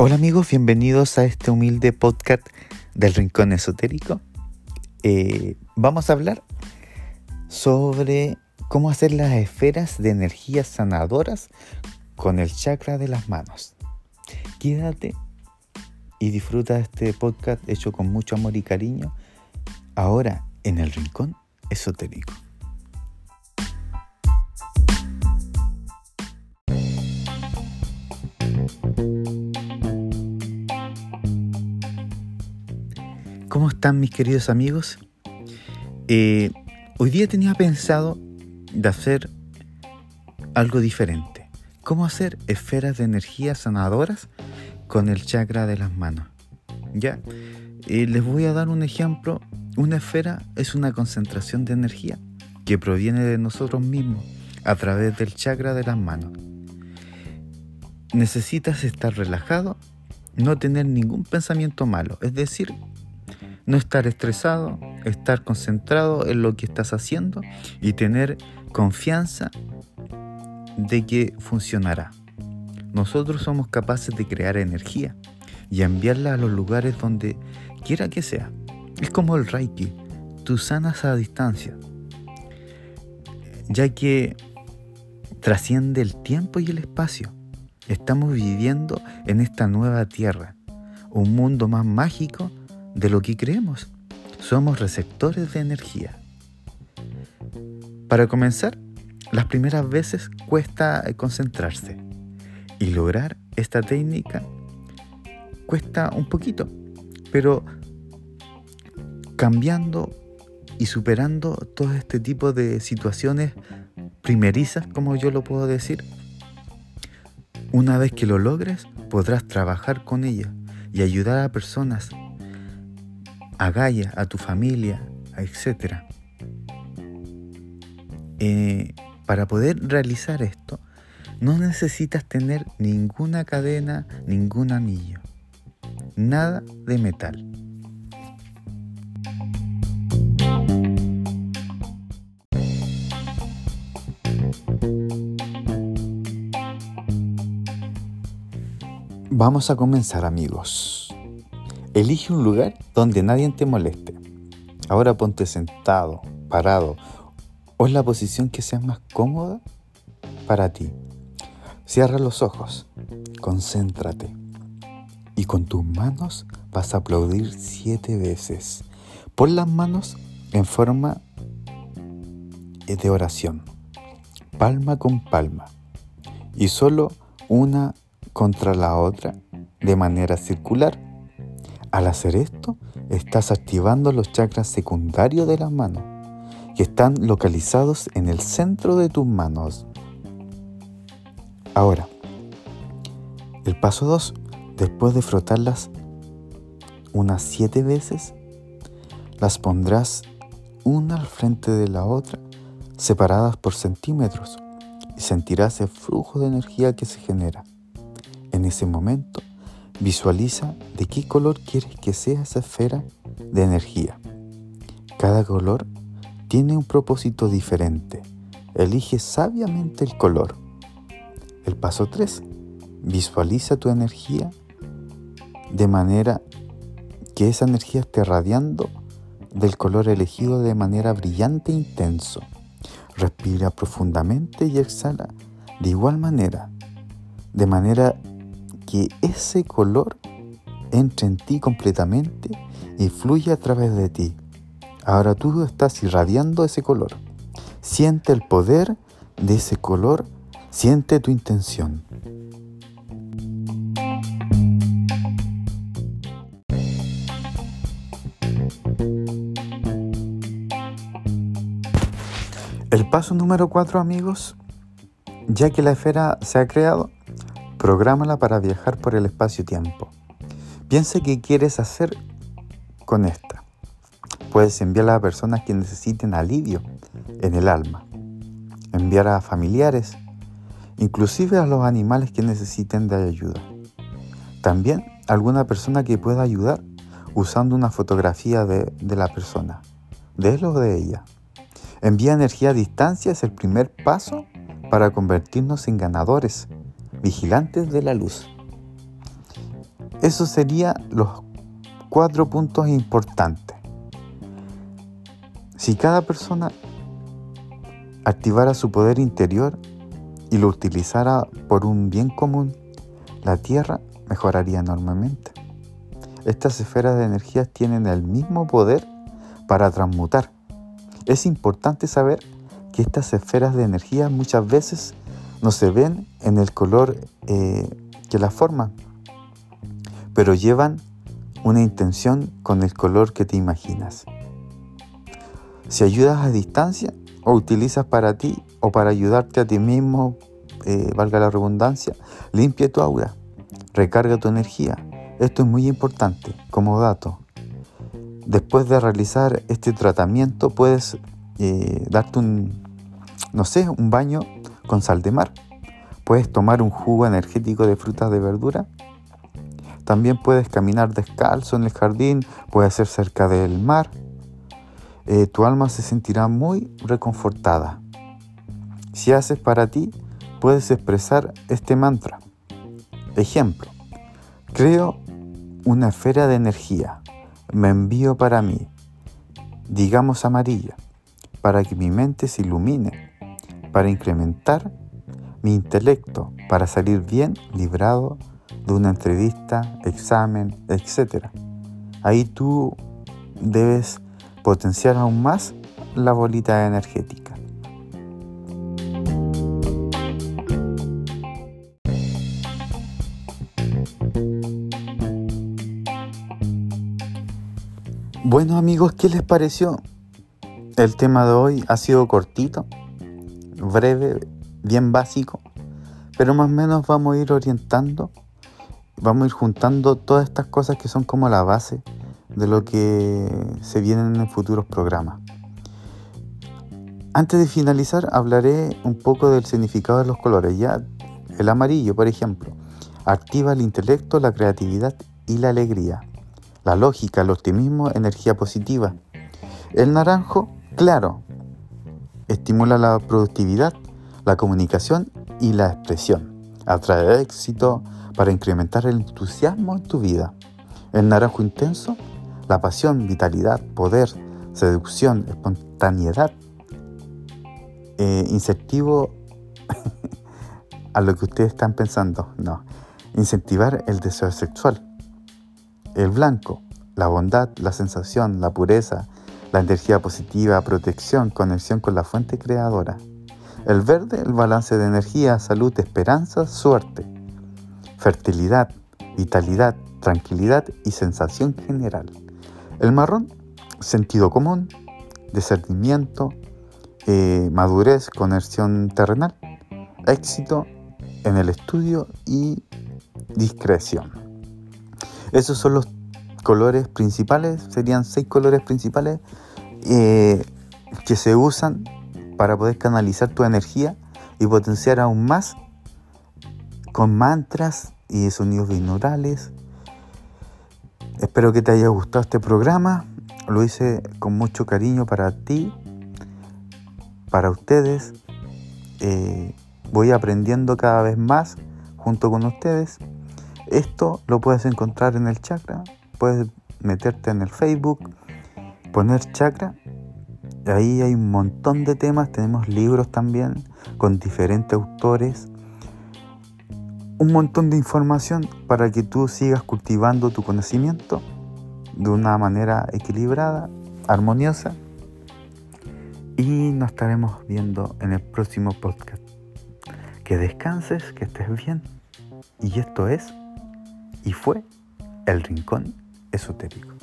Hola amigos, bienvenidos a este humilde podcast del Rincón Esotérico. Eh, vamos a hablar sobre cómo hacer las esferas de energías sanadoras con el chakra de las manos. Quédate y disfruta de este podcast hecho con mucho amor y cariño ahora en el Rincón Esotérico. ¿Cómo están mis queridos amigos? Eh, hoy día tenía pensado de hacer algo diferente. ¿Cómo hacer esferas de energía sanadoras con el chakra de las manos? Ya, eh, les voy a dar un ejemplo. Una esfera es una concentración de energía que proviene de nosotros mismos a través del chakra de las manos. Necesitas estar relajado, no tener ningún pensamiento malo, es decir, no estar estresado, estar concentrado en lo que estás haciendo y tener confianza de que funcionará. Nosotros somos capaces de crear energía y enviarla a los lugares donde quiera que sea. Es como el Reiki, tú sanas a distancia, ya que trasciende el tiempo y el espacio. Estamos viviendo en esta nueva tierra, un mundo más mágico de lo que creemos. Somos receptores de energía. Para comenzar, las primeras veces cuesta concentrarse y lograr esta técnica cuesta un poquito, pero cambiando y superando todo este tipo de situaciones primerizas, como yo lo puedo decir, una vez que lo logres, podrás trabajar con ella y ayudar a personas a Gaia, a tu familia, etc. Eh, para poder realizar esto, no necesitas tener ninguna cadena, ningún anillo, nada de metal. Vamos a comenzar amigos. Elige un lugar donde nadie te moleste. Ahora ponte sentado, parado o en la posición que sea más cómoda para ti. Cierra los ojos, concéntrate y con tus manos vas a aplaudir siete veces. Pon las manos en forma de oración, palma con palma y solo una contra la otra de manera circular al hacer esto, estás activando los chakras secundarios de las manos, que están localizados en el centro de tus manos. Ahora, el paso 2, después de frotarlas unas 7 veces, las pondrás una al frente de la otra, separadas por centímetros, y sentirás el flujo de energía que se genera. En ese momento, Visualiza de qué color quieres que sea esa esfera de energía. Cada color tiene un propósito diferente. Elige sabiamente el color. El paso 3. Visualiza tu energía de manera que esa energía esté radiando del color elegido de manera brillante e intenso. Respira profundamente y exhala de igual manera, de manera que ese color entre en ti completamente y fluye a través de ti. Ahora tú estás irradiando ese color. Siente el poder de ese color, siente tu intención. El paso número 4 amigos, ya que la esfera se ha creado, Prográmala para viajar por el espacio-tiempo. Piensa qué quieres hacer con esta. Puedes enviarla a personas que necesiten alivio en el alma. Enviar a familiares, inclusive a los animales que necesiten de ayuda. También alguna persona que pueda ayudar usando una fotografía de, de la persona, de él o de ella. Envía energía a distancia es el primer paso para convertirnos en ganadores vigilantes de la luz. Esos serían los cuatro puntos importantes. Si cada persona activara su poder interior y lo utilizara por un bien común, la Tierra mejoraría enormemente. Estas esferas de energía tienen el mismo poder para transmutar. Es importante saber que estas esferas de energía muchas veces no se ven en el color eh, que las forman, pero llevan una intención con el color que te imaginas. Si ayudas a distancia o utilizas para ti o para ayudarte a ti mismo, eh, valga la redundancia, limpia tu aura, recarga tu energía. Esto es muy importante como dato. Después de realizar este tratamiento puedes eh, darte un, no sé, un baño con sal de mar. Puedes tomar un jugo energético de frutas de verdura. También puedes caminar descalzo en el jardín, puede ser cerca del mar. Eh, tu alma se sentirá muy reconfortada. Si haces para ti, puedes expresar este mantra. Ejemplo, creo una esfera de energía, me envío para mí, digamos amarilla, para que mi mente se ilumine, para incrementar mi intelecto, para salir bien librado de una entrevista, examen, etc. Ahí tú debes potenciar aún más la bolita energética. Bueno amigos, ¿qué les pareció? El tema de hoy ha sido cortito, breve, bien básico, pero más o menos vamos a ir orientando, vamos a ir juntando todas estas cosas que son como la base de lo que se viene en futuros programas. Antes de finalizar, hablaré un poco del significado de los colores. Ya el amarillo, por ejemplo, activa el intelecto, la creatividad y la alegría. La lógica, el optimismo, energía positiva. El naranjo, claro, estimula la productividad, la comunicación y la expresión. Atrae éxito para incrementar el entusiasmo en tu vida. El naranjo intenso, la pasión, vitalidad, poder, seducción, espontaneidad, eh, incentivo a lo que ustedes están pensando. No, incentivar el deseo sexual. El blanco, la bondad, la sensación, la pureza, la energía positiva, protección, conexión con la fuente creadora. El verde, el balance de energía, salud, esperanza, suerte, fertilidad, vitalidad, tranquilidad y sensación general. El marrón, sentido común, discernimiento, eh, madurez, conexión terrenal, éxito en el estudio y discreción. Esos son los colores principales, serían seis colores principales eh, que se usan para poder canalizar tu energía y potenciar aún más con mantras y sonidos binaurales. Espero que te haya gustado este programa. Lo hice con mucho cariño para ti, para ustedes. Eh, voy aprendiendo cada vez más junto con ustedes. Esto lo puedes encontrar en el chakra puedes meterte en el Facebook, poner chakra. Ahí hay un montón de temas, tenemos libros también con diferentes autores. Un montón de información para que tú sigas cultivando tu conocimiento de una manera equilibrada, armoniosa. Y nos estaremos viendo en el próximo podcast. Que descanses, que estés bien. Y esto es y fue El Rincón esotérico.